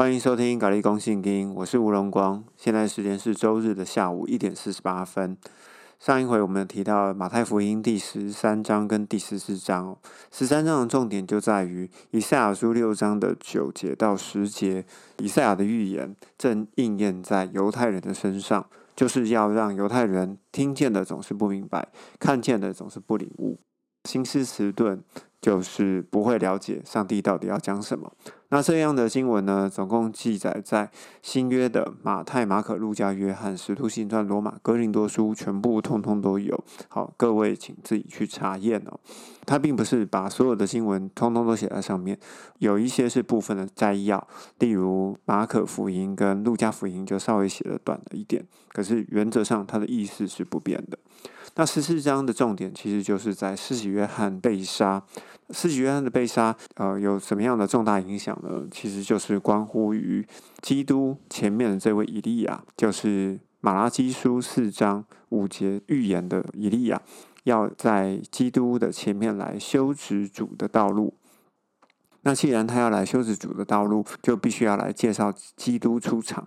欢迎收听《咖喱公信经》，我是吴荣光。现在时间是周日的下午一点四十八分。上一回我们提到马太福音第十三章跟第十四章，十三章的重点就在于以赛亚书六章的九节到十节，以赛亚的预言正应验在犹太人的身上，就是要让犹太人听见的总是不明白，看见的总是不领悟，心思迟钝。就是不会了解上帝到底要讲什么。那这样的经文呢，总共记载在新约的马太、马可、路加、约翰、使徒行传、罗马、哥林多书，全部通通都有。好，各位请自己去查验哦。他并不是把所有的经文通通都写在上面，有一些是部分的摘要，例如马可福音跟路加福音就稍微写的短了一点，可是原则上它的意思是不变的。那十四章的重点其实就是在施洗约翰被杀。施洗约翰的被杀，呃，有什么样的重大影响呢？其实就是关乎于基督前面的这位以利亚，就是马拉基书四章五节预言的以利亚，要在基督的前面来修直主的道路。那既然他要来修直主的道路，就必须要来介绍基督出场。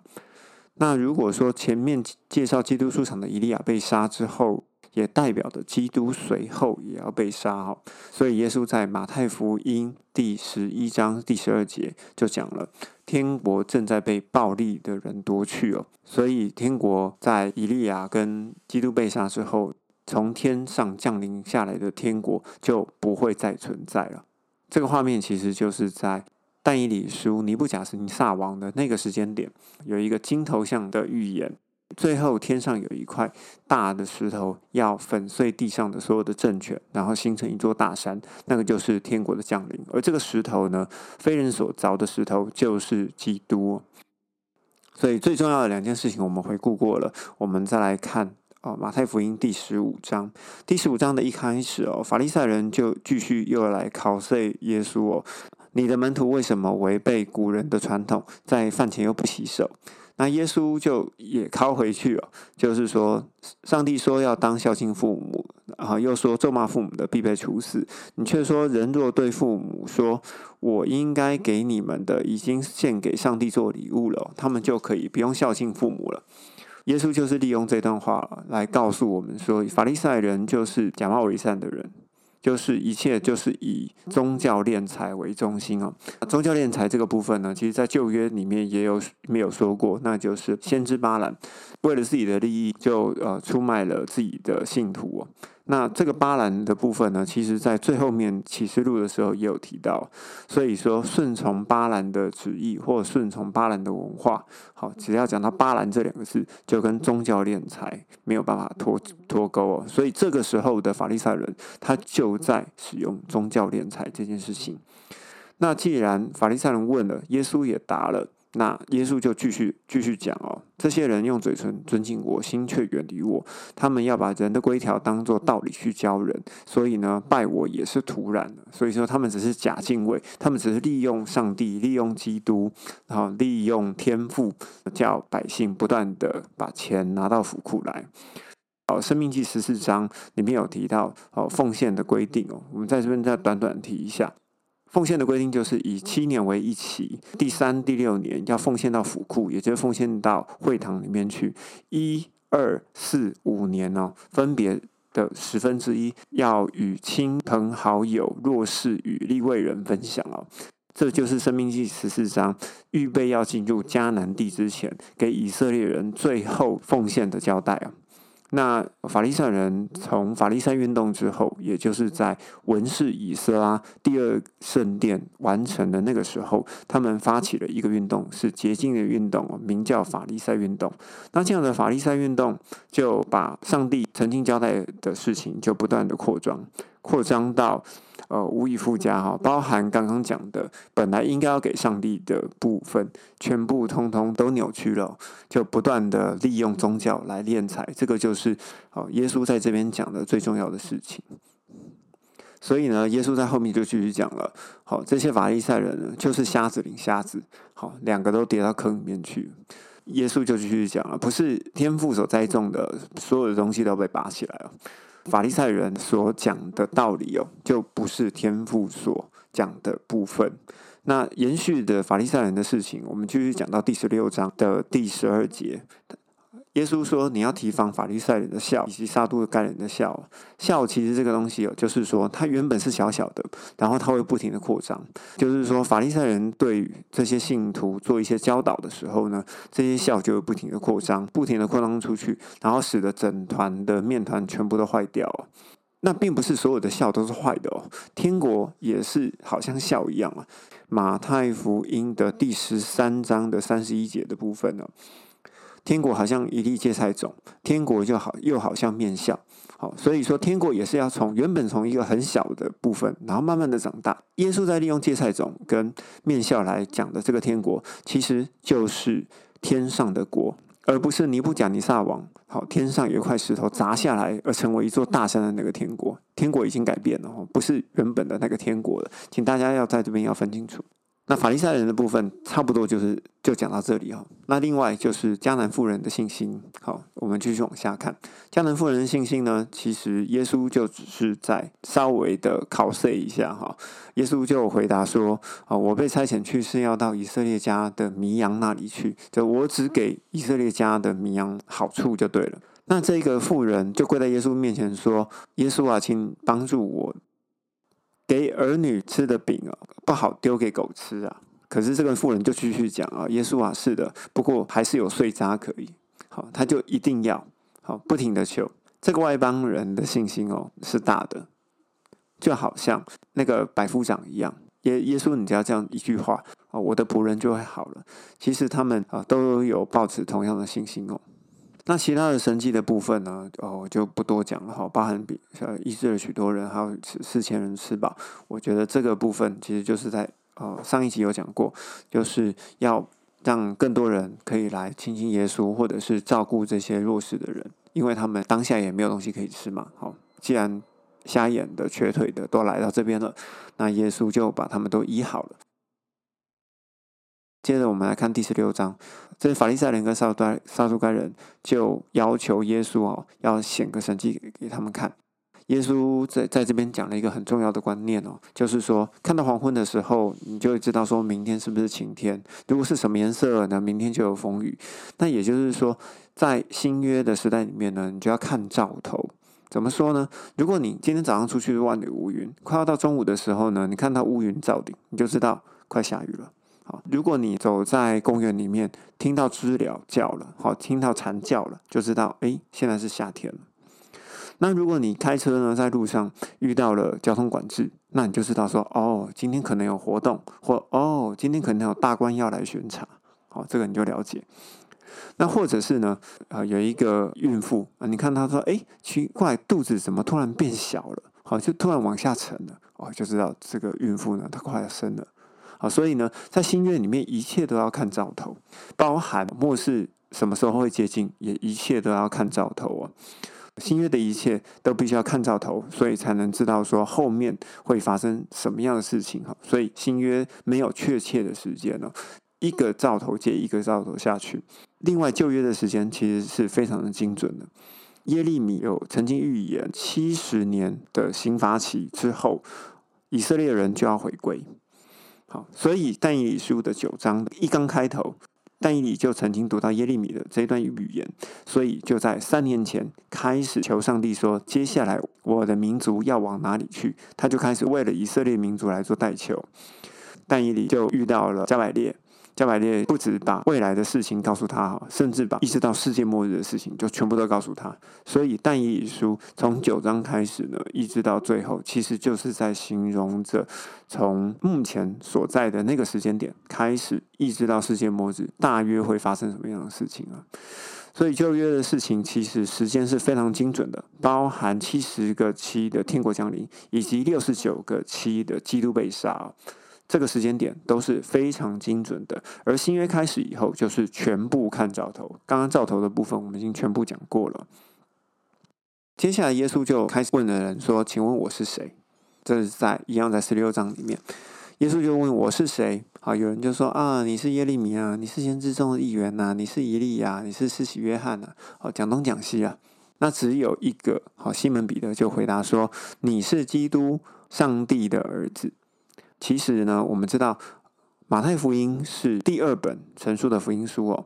那如果说前面介绍基督出场的以利亚被杀之后，也代表着基督随后也要被杀哈，所以耶稣在马太福音第十一章第十二节就讲了，天国正在被暴力的人夺去哦，所以天国在以利亚跟基督被杀之后，从天上降临下来的天国就不会再存在了。这个画面其实就是在但以理书尼布甲斯尼撒王的那个时间点，有一个金头像的预言。最后，天上有一块大的石头，要粉碎地上的所有的政权，然后形成一座大山，那个就是天国的降临。而这个石头呢，非人所凿的石头，就是基督。所以，最重要的两件事情，我们回顾过了。我们再来看哦，马太福音第十五章，第十五章的一开始哦，法利赛人就继续又来考碎耶稣哦，你的门徒为什么违背古人的传统，在饭前又不洗手？那耶稣就也拷回去哦，就是说，上帝说要当孝敬父母，然后又说咒骂父母的必被处死。你却说，人若对父母说，我应该给你们的已经献给上帝做礼物了，他们就可以不用孝敬父母了。耶稣就是利用这段话来告诉我们说，法利赛人就是假冒伪善的人。就是一切就是以宗教敛财为中心哦。宗教敛财这个部分呢，其实在旧约里面也有没有说过，那就是先知巴兰为了自己的利益，就呃出卖了自己的信徒哦。那这个巴兰的部分呢，其实在最后面启示录的时候也有提到，所以说顺从巴兰的旨意或顺从巴兰的文化，好，只要讲到巴兰这两个字，就跟宗教敛财没有办法脱脱钩哦。所以这个时候的法利赛人，他就在使用宗教敛财这件事情。那既然法利赛人问了，耶稣也答了。那耶稣就继续继续讲哦，这些人用嘴唇尊敬我，心却远离我。他们要把人的规条当做道理去教人，所以呢，拜我也是徒然的。所以说，他们只是假敬畏，他们只是利用上帝，利用基督，然后利用天赋，叫百姓不断的把钱拿到府库来。好，生命记十四章里面有提到哦，奉献的规定哦，我们在这边再短短提一下。奉献的规定就是以七年为一期，第三、第六年要奉献到府库，也就是奉献到会堂里面去。一、二、四、五年呢，分别的十分之一要与亲朋好友、弱势与立位人分享哦。这就是《生命记》十四章预备要进入迦南地之前，给以色列人最后奉献的交代啊。那法利赛人从法利赛运动之后，也就是在文士以色拉第二圣殿完成的那个时候，他们发起了一个运动，是洁净的运动，名叫法利赛运动。那这样的法利赛运动，就把上帝曾经交代的事情，就不断的扩张，扩张到。呃，无以复加哈，包含刚刚讲的，本来应该要给上帝的部分，全部通通都扭曲了，就不断的利用宗教来敛财，这个就是哦，耶稣在这边讲的最重要的事情。所以呢，耶稣在后面就继续讲了，好，这些法利赛人呢，就是瞎子领瞎子，好，两个都跌到坑里面去。耶稣就继续讲了，不是天父所栽种的所有的东西都被拔起来了。法利赛人所讲的道理哦，就不是天赋所讲的部分。那延续的法利赛人的事情，我们继续讲到第十六章的第十二节。耶稣说：“你要提防法利赛人的笑，以及撒都的该人的笑。笑其实这个东西哦，就是说它原本是小小的，然后它会不停的扩张。就是说法利赛人对这些信徒做一些教导的时候呢，这些笑就会不停的扩张，不停的扩张出去，然后使得整团的面团全部都坏掉。那并不是所有的笑都是坏的哦，天国也是好像笑一样啊。马太福音的第十三章的三十一节的部分呢。”天国好像一粒芥菜种，天国就好又好像面笑，好，所以说天国也是要从原本从一个很小的部分，然后慢慢的长大。耶稣在利用芥菜种跟面笑来讲的这个天国，其实就是天上的国，而不是尼布甲尼撒王好天上有一块石头砸下来而成为一座大山的那个天国。天国已经改变了哦，不是原本的那个天国了，请大家要在这边要分清楚。那法利赛人的部分差不多就是就讲到这里哦。那另外就是迦南妇人的信心，好，我们继续往下看。迦南妇人的信心呢，其实耶稣就只是在稍微的考试一下哈。耶稣就回答说：“啊，我被差遣去是要到以色列家的迷羊那里去，就我只给以色列家的迷羊好处就对了。”那这个妇人就跪在耶稣面前说：“耶稣啊，请帮助我。”给儿女吃的饼啊，不好丢给狗吃啊。可是这个妇人就继续讲啊，耶稣啊，是的，不过还是有碎渣可以。好，他就一定要好，不停的求。这个外邦人的信心哦是大的，就好像那个百夫长一样。耶耶稣，你只要这样一句话啊，我的仆人就会好了。其实他们啊都有抱持同样的信心哦。那其他的神迹的部分呢？哦，就不多讲了哈。包含比呃医治了许多人，还有四四千人吃饱。我觉得这个部分其实就是在呃上一集有讲过，就是要让更多人可以来亲近耶稣，或者是照顾这些弱势的人，因为他们当下也没有东西可以吃嘛。好，既然瞎眼的、瘸腿的都来到这边了，那耶稣就把他们都医好了。接着我们来看第十六章，这是法利赛人跟撒都撒都该人就要求耶稣哦，要显个神迹给给他们看。耶稣在在这边讲了一个很重要的观念哦，就是说看到黄昏的时候，你就会知道说明天是不是晴天。如果是什么颜色呢？明天就有风雨。那也就是说，在新约的时代里面呢，你就要看兆头。怎么说呢？如果你今天早上出去万里无云，快要到中午的时候呢，你看到乌云罩顶，你就知道快下雨了。好，如果你走在公园里面，听到知了叫了，好，听到蝉叫了，就知道，哎，现在是夏天了。那如果你开车呢，在路上遇到了交通管制，那你就知道说，哦，今天可能有活动，或哦，今天可能有大官要来巡查，好，这个你就了解。那或者是呢，啊，有一个孕妇啊，你看她说，哎，奇怪，肚子怎么突然变小了？好，就突然往下沉了，哦，就知道这个孕妇呢，她快要生了。啊，所以呢，在新约里面，一切都要看兆头，包含末世什么时候会接近，也一切都要看兆头啊。新约的一切都必须要看兆头，所以才能知道说后面会发生什么样的事情哈。所以新约没有确切的时间呢，一个兆头接一个兆头下去。另外旧约的时间其实是非常的精准的。耶利米有曾经预言，七十年的刑罚期之后，以色列人就要回归。所以但以理书的九章一刚开头，但以理就曾经读到耶利米的这段语言，所以就在三年前开始求上帝说，接下来我的民族要往哪里去？他就开始为了以色列民族来做代求，但以理就遇到了加百列。加百列不止把未来的事情告诉他，甚至把意识到世界末日的事情就全部都告诉他。所以但以理书从九章开始呢，一直到最后，其实就是在形容着从目前所在的那个时间点开始，一直到世界末日，大约会发生什么样的事情啊？所以旧约的事情其实时间是非常精准的，包含七十个七的天国降临，以及六十九个七的基督被杀。这个时间点都是非常精准的，而新约开始以后，就是全部看兆头。刚刚兆头的部分，我们已经全部讲过了。接下来，耶稣就开始问了人说：“请问我是谁？”这是在一样在十六章里面，耶稣就问我是谁。好，有人就说：“啊，你是耶利米啊，你是先知中的一员呐，你是以利亚，你是施洗约翰呐。”好，讲东讲西啊。那只有一个好，西门彼得就回答说：“你是基督，上帝的儿子。”其实呢，我们知道马太福音是第二本成书的福音书哦。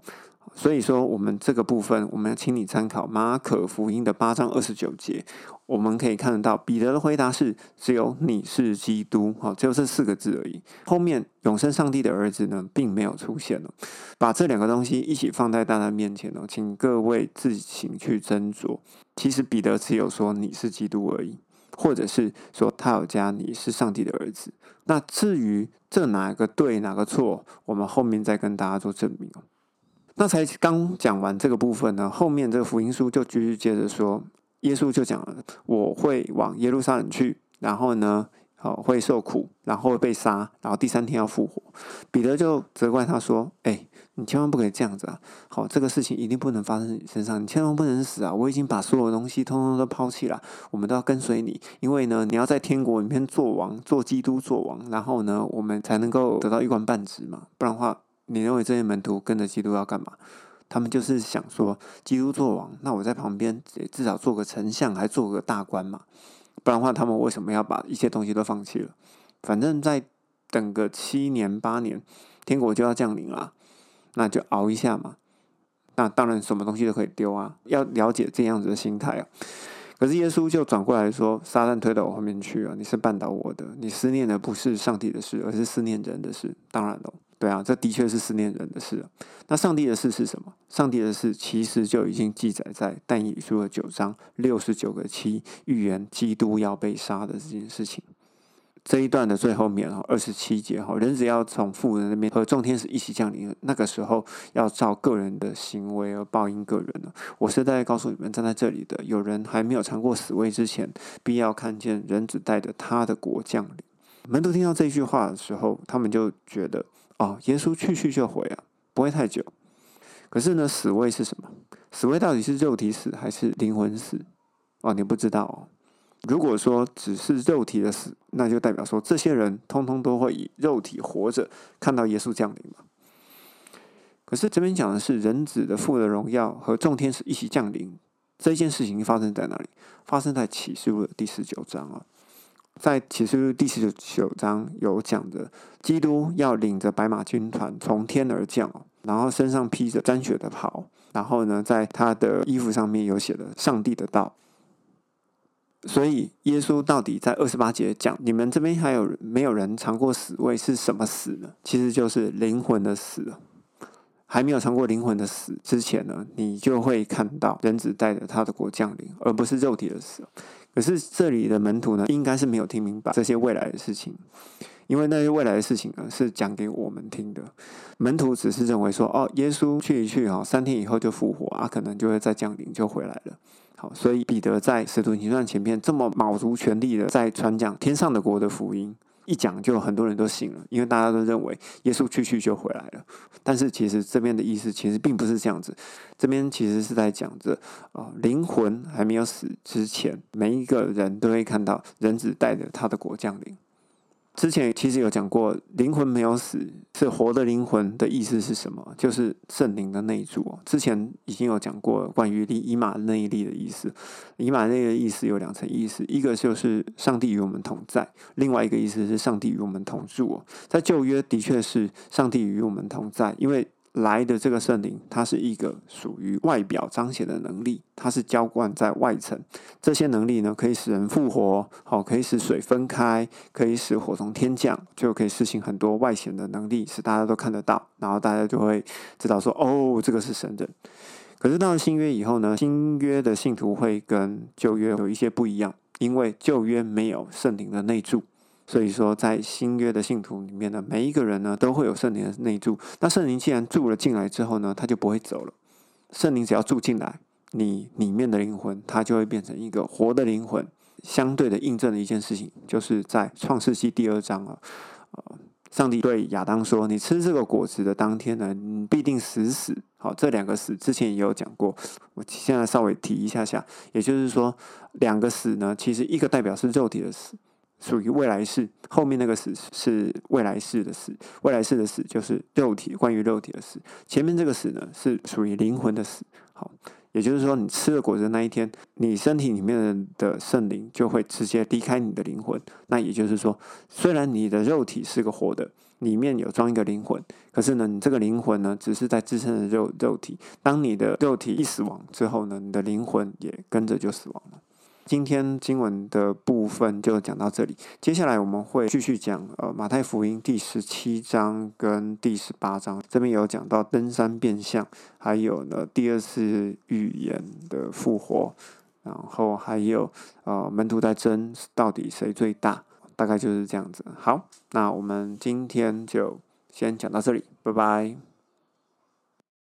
所以说，我们这个部分，我们要请你参考马可福音的八章二十九节，我们可以看得到，彼得的回答是：只有你是基督，好，只有这四个字而已。后面永生上帝的儿子呢，并没有出现了。把这两个东西一起放在大家面前哦，请各位自行去斟酌。其实彼得只有说你是基督而已，或者是说他有加你是上帝的儿子。那至于这哪个对哪个错，我们后面再跟大家做证明。那才刚讲完这个部分呢，后面这个福音书就继续接着说，耶稣就讲了，我会往耶路撒冷去，然后呢，好会受苦，然后被杀，然后第三天要复活。彼得就责怪他说：“哎，你千万不可以这样子啊！好，这个事情一定不能发生在你身上，你千万不能死啊！我已经把所有东西通通都抛弃了，我们都要跟随你，因为呢，你要在天国里面做王，做基督做王，然后呢，我们才能够得到一官半职嘛，不然的话。”你认为这些门徒跟着基督要干嘛？他们就是想说，基督做王，那我在旁边至少做个丞相，还做个大官嘛。不然的话，他们为什么要把一些东西都放弃了？反正再等个七年八年，天国就要降临了，那就熬一下嘛。那当然，什么东西都可以丢啊。要了解这样子的心态啊。可是耶稣就转过来说：“撒旦推到我后面去啊！你是绊倒我的，你思念的不是上帝的事，而是思念人的事。当然了。”对啊，这的确是思念人的事。那上帝的事是什么？上帝的事其实就已经记载在但以理书的九章六十九个七，预言基督要被杀的这件事情。这一段的最后面哈，二十七节哈，人只要从父人那边和众天使一起降临，那个时候要照个人的行为而报应个人了。我是在告诉你们，站在这里的有人还没有尝过死味之前，必要看见人只带着他的国降临。门徒听到这句话的时候，他们就觉得。哦，耶稣去去就回啊，不会太久。可是呢，死位是什么？死位到底是肉体死还是灵魂死？哦，你不知道哦。如果说只是肉体的死，那就代表说这些人通通都会以肉体活着看到耶稣降临嘛。可是这边讲的是人子的父的荣耀和众天使一起降临，这件事情发生在哪里？发生在启示录的第十九章啊。在启示录第十九章有讲的，基督要领着白马军团从天而降，然后身上披着沾血的袍，然后呢，在他的衣服上面有写的上帝的道。所以耶稣到底在二十八节讲，你们这边还有没有人尝过死味？是什么死呢？其实就是灵魂的死。还没有尝过灵魂的死之前呢，你就会看到人子带着他的国降临，而不是肉体的死。可是这里的门徒呢，应该是没有听明白这些未来的事情，因为那些未来的事情呢，是讲给我们听的。门徒只是认为说，哦，耶稣去一去哈，三天以后就复活啊，可能就会再降临，就回来了。好，所以彼得在使徒行传前面这么卯足全力的在传讲天上的国的福音。一讲就很多人都信了，因为大家都认为耶稣去去就回来了。但是其实这边的意思其实并不是这样子，这边其实是在讲着啊，灵魂还没有死之前，每一个人都会看到人子带着他的国降临。之前其实有讲过，灵魂没有死是活的灵魂的意思是什么？就是圣灵的内住。之前已经有讲过关于以马内利的意思。以马内利的意思有两层意思，一个就是上帝与我们同在，另外一个意思是上帝与我们同住。在旧约的确是上帝与我们同在，因为。来的这个圣灵，它是一个属于外表彰显的能力，它是浇灌在外层。这些能力呢，可以使人复活，好，可以使水分开，可以使火从天降，就可以施行很多外显的能力，使大家都看得到，然后大家就会知道说，哦，这个是神人。可是到了新约以后呢，新约的信徒会跟旧约有一些不一样，因为旧约没有圣灵的内住。所以说，在新约的信徒里面呢，每一个人呢都会有圣灵的内住。那圣灵既然住了进来之后呢，他就不会走了。圣灵只要住进来，你里面的灵魂，它就会变成一个活的灵魂。相对的印证的一件事情，就是在创世纪第二章啊，呃，上帝对亚当说：“你吃这个果子的当天呢，你必定死死。”好，这两个死之前也有讲过，我现在稍微提一下下，也就是说，两个死呢，其实一个代表是肉体的死。属于未来式，后面那个死是未来式的死，未来式的死就是肉体，关于肉体的死。前面这个死呢，是属于灵魂的死。好，也就是说，你吃了果子那一天，你身体里面的圣灵就会直接离开你的灵魂。那也就是说，虽然你的肉体是个活的，里面有装一个灵魂，可是呢，你这个灵魂呢，只是在支撑着肉肉体。当你的肉体一死亡之后呢，你的灵魂也跟着就死亡了。今天经文的部分就讲到这里，接下来我们会继续讲呃马太福音第十七章跟第十八章，这边有讲到登山变相，还有呢第二次预言的复活，然后还有呃门徒在争到底谁最大，大概就是这样子。好，那我们今天就先讲到这里，拜拜。